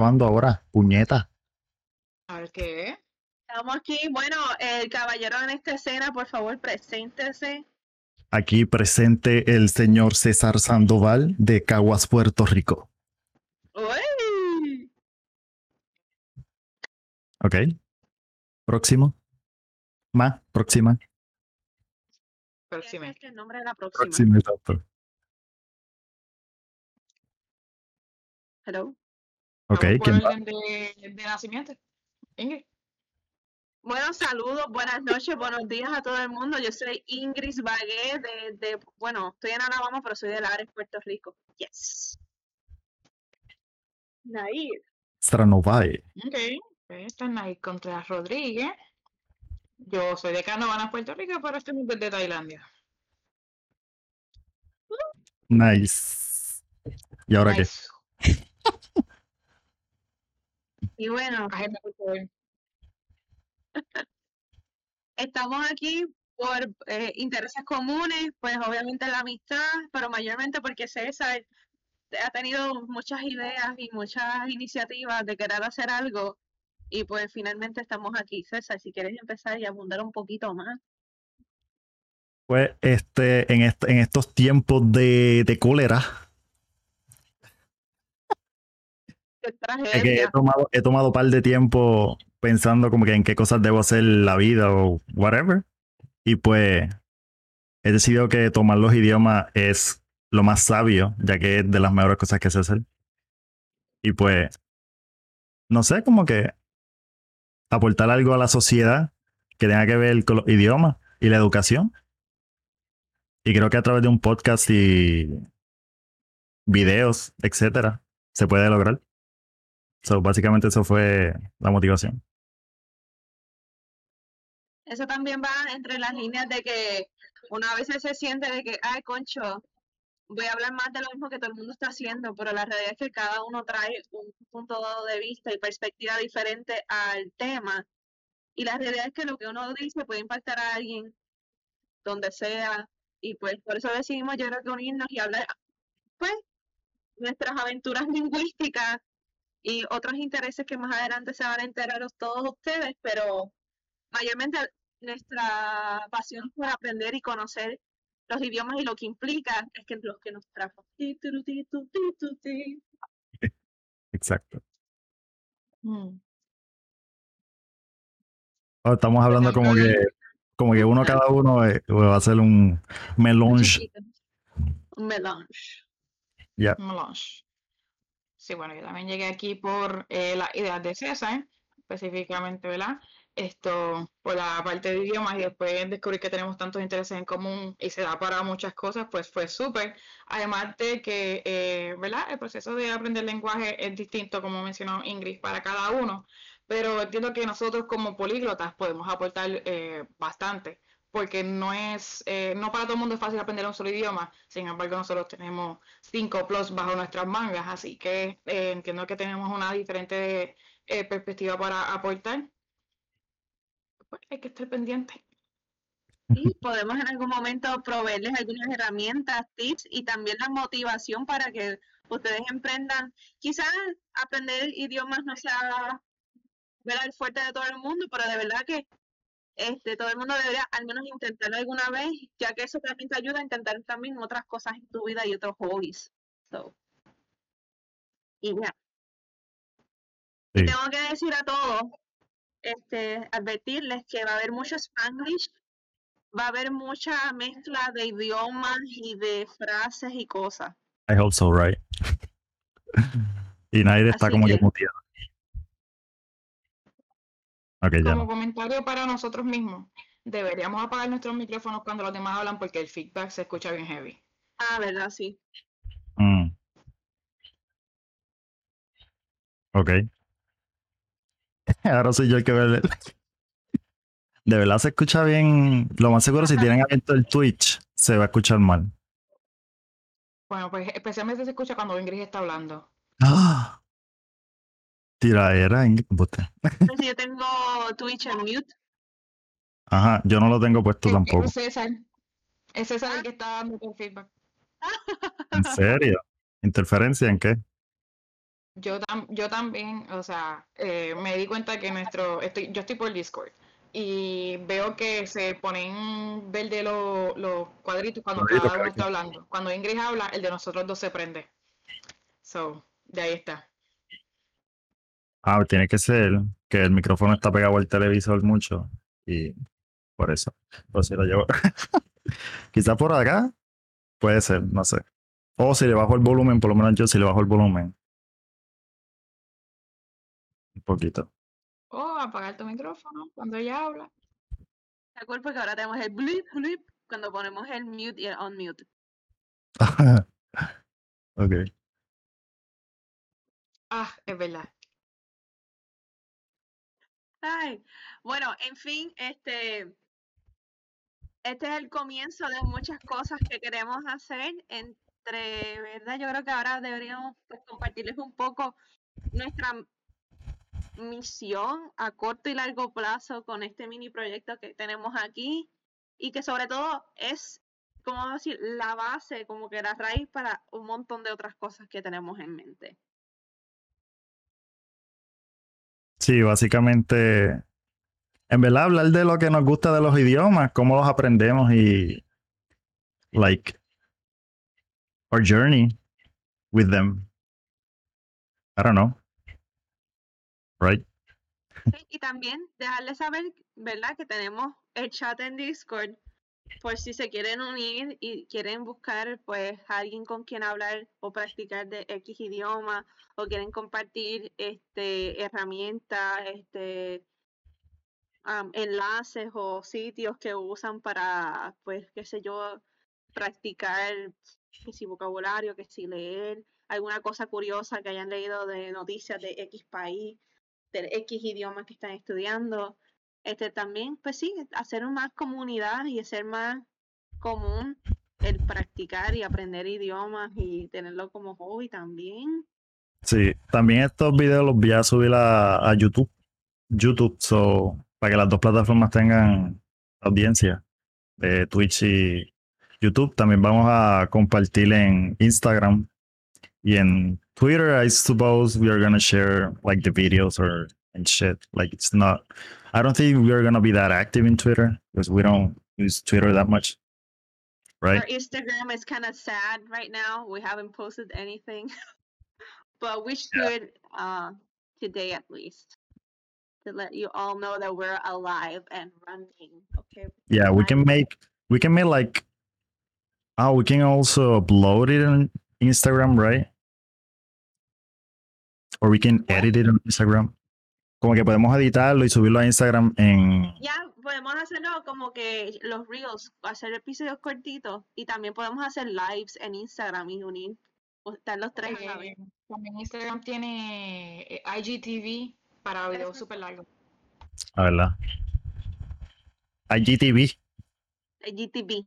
¿Cuándo ahora? Puñeta. A ver qué. Estamos aquí. Bueno, el caballero en esta escena, por favor, preséntese. Aquí presente el señor César Sandoval de Caguas, Puerto Rico. ¡Uy! Ok. Próximo. Más, próxima. Próxima. Es el nombre de la próxima. Próxima, exacto. Hello. Ok, de, de nacimiento. Ingrid. Bueno, saludos, buenas noches, buenos días a todo el mundo. Yo soy Ingrid Bagué de, de- bueno, estoy en Alabama, pero soy de Lares, Puerto Rico. Yes. Nair. Stranovae. Ok. Pues Esta es Nair Contreras Rodríguez. Yo soy de Canóvanas, Puerto Rico, pero estoy desde Tailandia. Nice. ¿Y ahora qué? Nice. Y bueno, Agenda, por favor. estamos aquí por eh, intereses comunes, pues obviamente la amistad, pero mayormente porque César ha tenido muchas ideas y muchas iniciativas de querer hacer algo. Y pues finalmente estamos aquí. César, si quieres empezar y abundar un poquito más. Pues este, en, est- en estos tiempos de, de cólera, Qué es que he tomado, he tomado un par de tiempo pensando como que en qué cosas debo hacer la vida o whatever. Y pues he decidido que tomar los idiomas es lo más sabio, ya que es de las mejores cosas que sé hacer. Y pues, no sé, como que aportar algo a la sociedad que tenga que ver con los idiomas y la educación. Y creo que a través de un podcast y videos, etcétera, se puede lograr. So, básicamente eso fue la motivación. Eso también va entre las líneas de que una vez se siente de que, ay, concho, voy a hablar más de lo mismo que todo el mundo está haciendo, pero la realidad es que cada uno trae un punto de vista y perspectiva diferente al tema. Y la realidad es que lo que uno dice puede impactar a alguien donde sea. Y pues por eso decidimos yo creo que unirnos y hablar, pues, nuestras aventuras lingüísticas y otros intereses que más adelante se van a enterar todos ustedes, pero mayormente nuestra pasión por aprender y conocer los idiomas y lo que implica es que los que nos trajo. Exacto. Mm. Oh, estamos hablando como que, como que uno cada uno eh, va a hacer un melange. Un melange. Ya. Melange. Sí, bueno, yo también llegué aquí por eh, las ideas de César, específicamente, ¿verdad? Esto, por la parte de idiomas y después descubrir que tenemos tantos intereses en común y se da para muchas cosas, pues fue súper. Además de que, eh, ¿verdad? El proceso de aprender lenguaje es distinto, como mencionó Ingrid, para cada uno, pero entiendo que nosotros como políglotas podemos aportar eh, bastante porque no es, eh, no para todo el mundo es fácil aprender un solo idioma, sin embargo nosotros tenemos cinco plus bajo nuestras mangas, así que eh, entiendo que tenemos una diferente eh, perspectiva para aportar. Pues hay que estar pendiente. Y podemos en algún momento proveerles algunas herramientas, tips y también la motivación para que ustedes emprendan. Quizás aprender idiomas no sea ¿verdad? el fuerte de todo el mundo, pero de verdad que este, todo el mundo debería al menos intentarlo alguna vez, ya que eso también te ayuda a intentar también otras cosas en tu vida y otros hobbies. So, y ya. Sí. tengo que decir a todos, este, advertirles que va a haber mucho Spanglish, va a haber mucha mezcla de idiomas y de frases y cosas. I hope so, right? y Nair está Así como que que-. Como no. comentario para nosotros mismos, deberíamos apagar nuestros micrófonos cuando los demás hablan porque el feedback se escucha bien heavy. Ah, ¿verdad? Sí. Mm. Ok. Ahora soy yo el que ve. De verdad se escucha bien. Lo más seguro, si tienen abierto el Twitch, se va a escuchar mal. Bueno, pues especialmente se escucha cuando Ingrid está hablando. ¡Ah! En bote. Entonces, yo tengo Twitch en mute. Ajá, yo no lo tengo puesto Es- tampoco. Es César. Es César el que está dando el feedback. ¿En serio? ¿Interferencia en qué? yo, yo también, o sea, eh, me di cuenta que nuestro, estoy, yo estoy por Discord y veo que se ponen verde los, los cuadritos cuando cada uno está hablando. Cuando Ingrid habla, el de nosotros dos se prende. So, de ahí está. Ah, tiene que ser que el micrófono está pegado al televisor mucho y por eso. Pero si lo llevo. Quizá por acá puede ser, no sé. O si le bajo el volumen, por lo menos yo si le bajo el volumen. Un poquito. O apagar tu micrófono cuando ella habla. De acuerdo, porque ahora tenemos el blip, blip, cuando ponemos el mute y el unmute. ok. Ah, es verdad. Bueno, en fin, este, este es el comienzo de muchas cosas que queremos hacer. Entre, ¿verdad? Yo creo que ahora deberíamos pues, compartirles un poco nuestra misión a corto y largo plazo con este mini proyecto que tenemos aquí y que sobre todo es, como decir, la base, como que la raíz para un montón de otras cosas que tenemos en mente. Sí, básicamente, en verdad hablar de lo que nos gusta de los idiomas, cómo los aprendemos y, like, our journey with them. I don't know. Right? y también dejarles saber, ¿verdad? Que tenemos el chat en Discord por si se quieren unir y quieren buscar pues alguien con quien hablar o practicar de X idioma o quieren compartir este herramientas, este enlaces o sitios que usan para pues qué sé yo practicar que si vocabulario, que si leer alguna cosa curiosa que hayan leído de noticias de X país, de X idioma que están estudiando este también, pues sí, hacer más comunidad y hacer más común el practicar y aprender idiomas y tenerlo como hobby también. Sí, también estos videos los voy a subir a, YouTube. YouTube, so, para que las dos plataformas tengan audiencia de Twitch y YouTube. También vamos a compartir en Instagram y en Twitter. I suppose we are gonna share like the videos or and shit. Like it's not. I don't think we're gonna be that active in Twitter because we don't use Twitter that much. Right. Our Instagram is kind of sad right now. We haven't posted anything, but we should uh, today at least to let you all know that we're alive and running. Okay. Yeah, we can make we can make like oh we can also upload it on Instagram, right? Or we can edit it on Instagram. Como que podemos editarlo y subirlo a Instagram en... Ya, podemos hacerlo como que los reels, hacer episodios cortitos y también podemos hacer lives en Instagram y unir, están los tres eh, También Instagram tiene eh, IGTV para videos súper largos. A ah, verdad. IGTV. IGTV.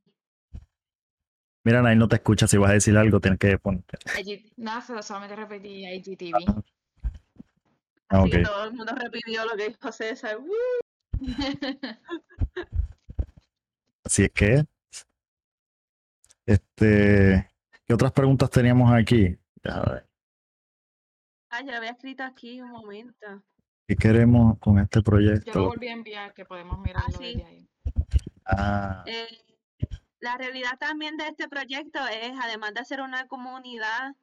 Mira, ahí no te escucha. Si vas a decir algo, tienes que ponerte. Nada, solamente repetí IGTV. Así que todo el mundo repitió lo que dijo César. Así es que. Este. ¿Qué otras preguntas teníamos aquí? Ah, yo lo había escrito aquí un momento. ¿Qué queremos con este proyecto? Yo lo volví a enviar, que podemos mirarlo ah, desde ahí. Ah. Eh, la realidad también de este proyecto es, además de hacer una comunidad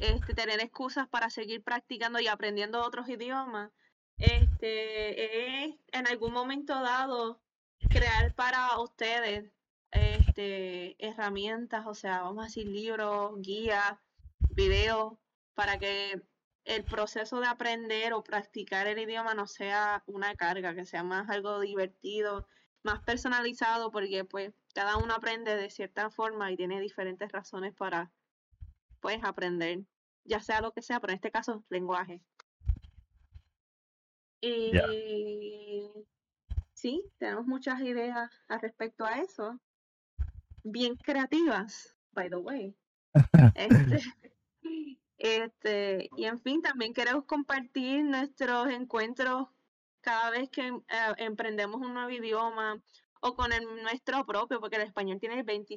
este, tener excusas para seguir practicando y aprendiendo otros idiomas, este, es en algún momento dado crear para ustedes este, herramientas, o sea, vamos a decir libros, guías, videos, para que el proceso de aprender o practicar el idioma no sea una carga, que sea más algo divertido, más personalizado, porque pues cada uno aprende de cierta forma y tiene diferentes razones para pues aprender, ya sea lo que sea, pero en este caso, lenguaje. Y sí, tenemos muchas ideas al respecto a eso. Bien creativas, by the way. este, este, y en fin, también queremos compartir nuestros encuentros cada vez que eh, emprendemos un nuevo idioma o con el nuestro propio, porque el español tiene 20,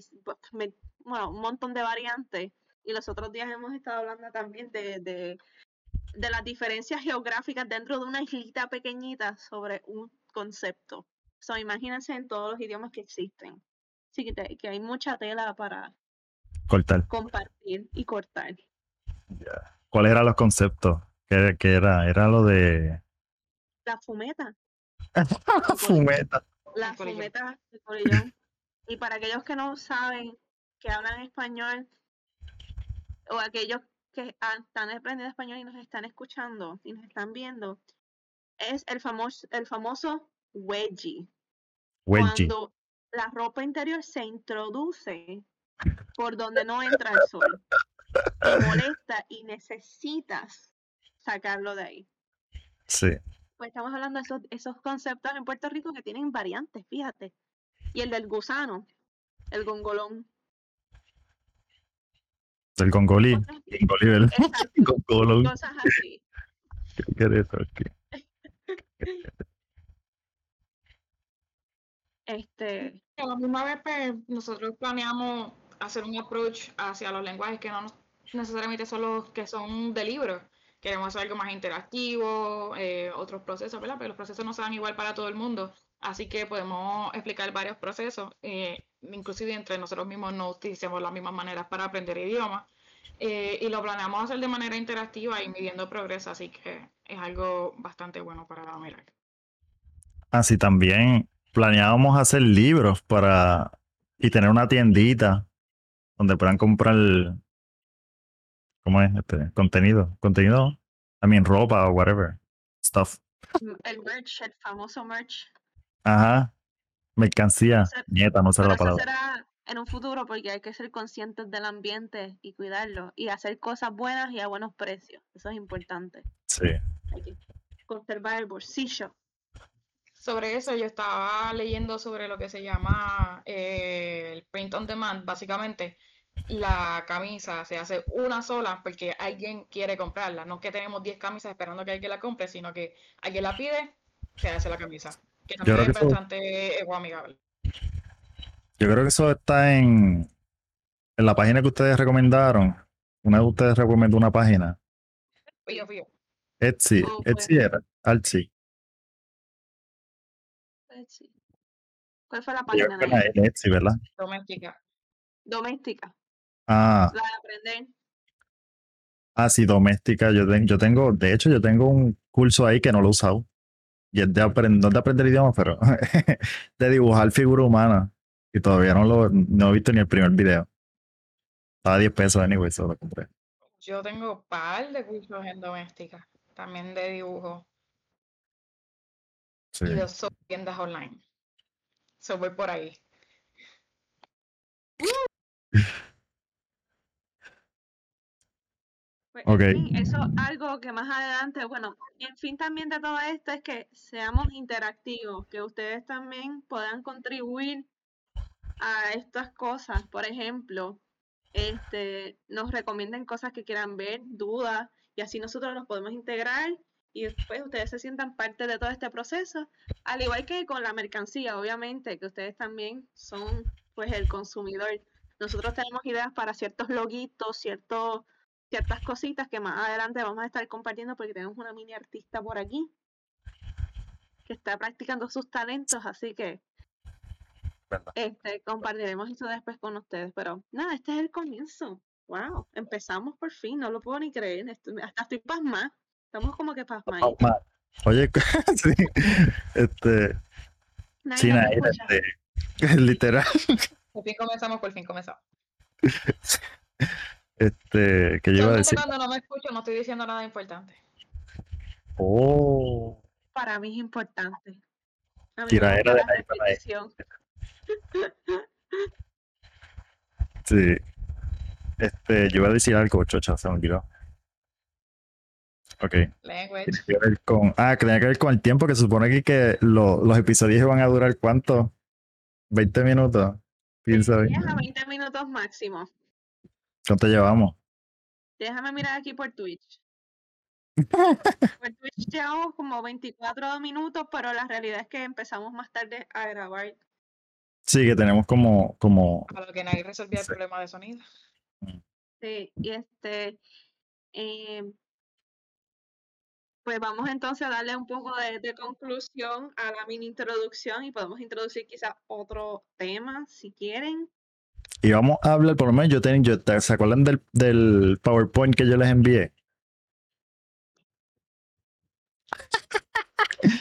bueno, un montón de variantes. Y los otros días hemos estado hablando también de, de las diferencias geográficas dentro de una islita pequeñita sobre un concepto. So, imagínense en todos los idiomas que existen. Así que, te- que hay mucha tela para Cortar. compartir y cortar. ¿Cuáles eran los conceptos? ¿Qué, qué era? Era lo de La fumeta. fumeta. La fumeta de colillón. Y para aquellos que no saben, que hablan español, o aquellos que están aprendiendo español y nos están escuchando y nos están viendo, es el famoso, el famoso wedgie. Wedgie. Cuando la ropa interior se introduce por donde no entra el sol. Te molesta y necesitas sacarlo de ahí. Sí. Pues estamos hablando de esos, esos conceptos en Puerto Rico que tienen variantes, fíjate. Y el del gusano, el gongolón. Del Congolí. Congolí, ¿verdad? exacto, Congolón. cosas así. ¿Qué aquí? Este, A la misma vez, pues, nosotros planeamos hacer un approach hacia los lenguajes que no nos- necesariamente son los que son de libros. Queremos hacer algo más interactivo, eh, otros procesos, ¿verdad? Pero los procesos no se dan igual para todo el mundo. Así que podemos explicar varios procesos. eh, inclusive entre nosotros mismos no utilizamos las mismas maneras para aprender idiomas. eh, y lo planeamos hacer de manera interactiva y midiendo progreso. Así que es algo bastante bueno para mirar. Así también planeábamos hacer libros para y tener una tiendita donde puedan comprar ¿cómo es? Este contenido, contenido, I mean ropa o whatever stuff. el merch, el famoso merch. Ajá. Mercancía, nieta, no sé Pero la eso palabra. será en un futuro porque hay que ser conscientes del ambiente y cuidarlo y hacer cosas buenas y a buenos precios. Eso es importante. Sí. Hay que conservar el bolsillo. Sobre eso yo estaba leyendo sobre lo que se llama eh, el print on demand. Básicamente, la camisa se hace una sola porque alguien quiere comprarla. No que tenemos 10 camisas esperando que alguien la compre, sino que alguien la pide, se hace la camisa. Que creo también que es eso- bastante ecoamigable. Yo creo que eso está en, en la página que ustedes recomendaron. Una de ustedes recomendó una página. Fío, fío. Etsy. Oh, pues. Etsy era. Etsy. Etsy. ¿Cuál fue la página de Etsy, ¿verdad? Doméstica. Doméstica. Ah, La de aprender. ah, sí, doméstica. Yo, ten- yo tengo, de hecho, yo tengo un curso ahí que no lo he usado. Y es de aprender, no de aprender idiomas, pero de dibujar figura humana. Y todavía no lo no he visto ni el primer video. Estaba a 10 pesos, anyway, eso lo compré. Yo tengo par de cursos en doméstica, también de dibujo Sí. y de so- tiendas online. So voy por ahí. Pues, Ok. en fin, eso algo que más adelante, bueno, en fin también de todo esto es que seamos interactivos, que ustedes también puedan contribuir a estas cosas. Por ejemplo, este, nos recomienden cosas que quieran ver, dudas, y así nosotros los podemos integrar y después ustedes se sientan parte de todo este proceso. Al igual que con la mercancía, obviamente, que ustedes también son pues el consumidor. Nosotros tenemos ideas para ciertos loguitos, ciertos ciertas cositas que más adelante vamos a estar compartiendo porque tenemos una mini artista por aquí que está practicando sus talentos, así que ¿Verdad? este, compartiremos eso después con ustedes. Pero nada, este es el comienzo. Wow, empezamos por fin, no lo puedo ni creer. estoy- hasta estoy pasmada. Estamos como que pasmadas. Ma- Oye, sí, este, Nadie sí, escucha. este, literal, Por fin comenzamos, por fin comenzamos. este, que yo iba a decir, cuando no me escucho no estoy diciendo nada importante. oh, Para mí es importante. A mí me Tiraera gusta de Naira, Naira. repetición. sí, este, yo iba a decir algo, chocha, se me olvidó. Ok, Language. tiene que ver con, ah, que tenía que ver con el tiempo, que se supone aquí que lo- los episodios van a durar, ¿cuánto? ¿20 minutos? Piensa bien. 10 a 20 minutos máximo. ¿Cuánto llevamos? Déjame mirar aquí por Twitch. Por Twitch llevamos como 24 minutos, pero la realidad es que empezamos más tarde a grabar. Sí, que tenemos como, como, A lo que nadie resolvía el problema de sonido. Sí, y este, eh, pues vamos entonces a darle un poco de, de conclusión a la mini introducción y podemos introducir quizás otro tema si quieren. Y vamos a hablar, por lo menos yo tengo, yo, ¿se acuerdan del, del PowerPoint que yo les envié?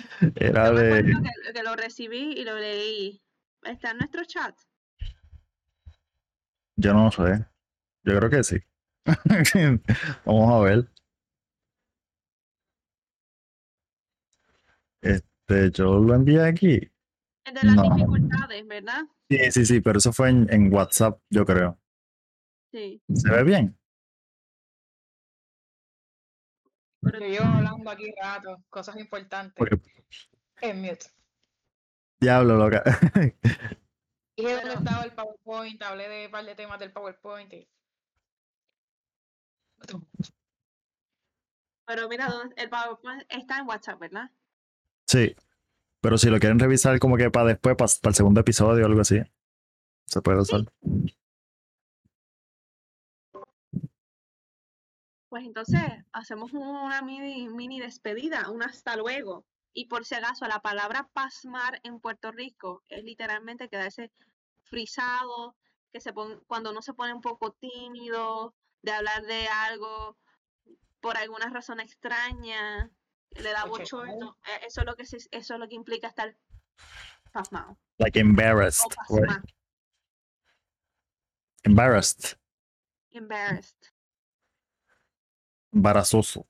Era Yo de... que, que lo recibí y lo leí. Está en nuestro chat. Yo no sé. Yo creo que sí. Vamos a ver. Este, yo lo envié aquí. De las No. dificultades, ¿verdad? Sí, sí, sí, pero eso fue en, en WhatsApp, yo creo. Sí. ¿Se ve bien? Pero Yo hablando aquí rato, cosas importantes. Porque, En mute. diablo, loca. Dije dónde Pero- estaba el PowerPoint, hablé de un par de temas del PowerPoint. y- Pero mira, ¿dónde- el PowerPoint está en WhatsApp, ¿verdad? Sí, pero si lo quieren revisar como que para después, para, el segundo episodio o algo así, se puede usar. Pues entonces hacemos una mini, mini despedida, un hasta luego. Y por si acaso, la palabra pasmar en Puerto Rico es literalmente quedarse frisado, que se pon- cuando uno se pone un poco tímido de hablar de algo por alguna razón extraña, le da bochorno. Eso es lo que se- eso es lo que implica estar pasmado Like embarrassed. right? Embarrassed. embarrassed. Embarazoso.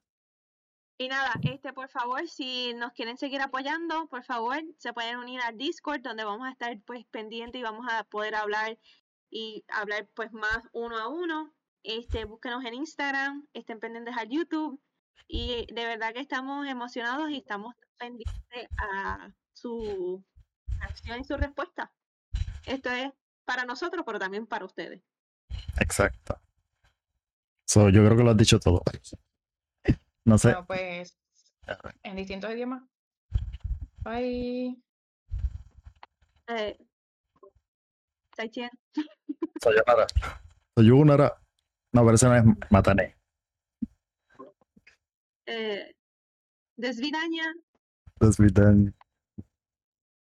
Y nada, este, por favor, si nos quieren seguir apoyando, por favor, se pueden unir al Discord, donde vamos a estar pues pendientes y vamos a poder hablar y hablar pues más uno a uno. Este, búsquenos en Instagram, estén pendientes al YouTube. Y de verdad que estamos emocionados y estamos pendientes a su reacción y su respuesta. Esto es para nosotros, pero también para ustedes. Exacto. So, yo creo que lo has dicho todo. No sé. Bueno, pues en distintos idiomas. Bye. Eh. Sayonara. Sayonara. No, pero ese no es Matané. Eh, desvidaña. Desvidan.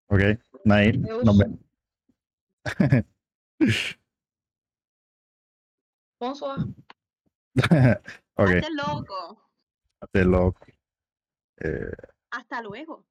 Ok. Nos vemos. Bonsoir. ok. Hazte loco. Hazte loco. Eh, Hasta luego.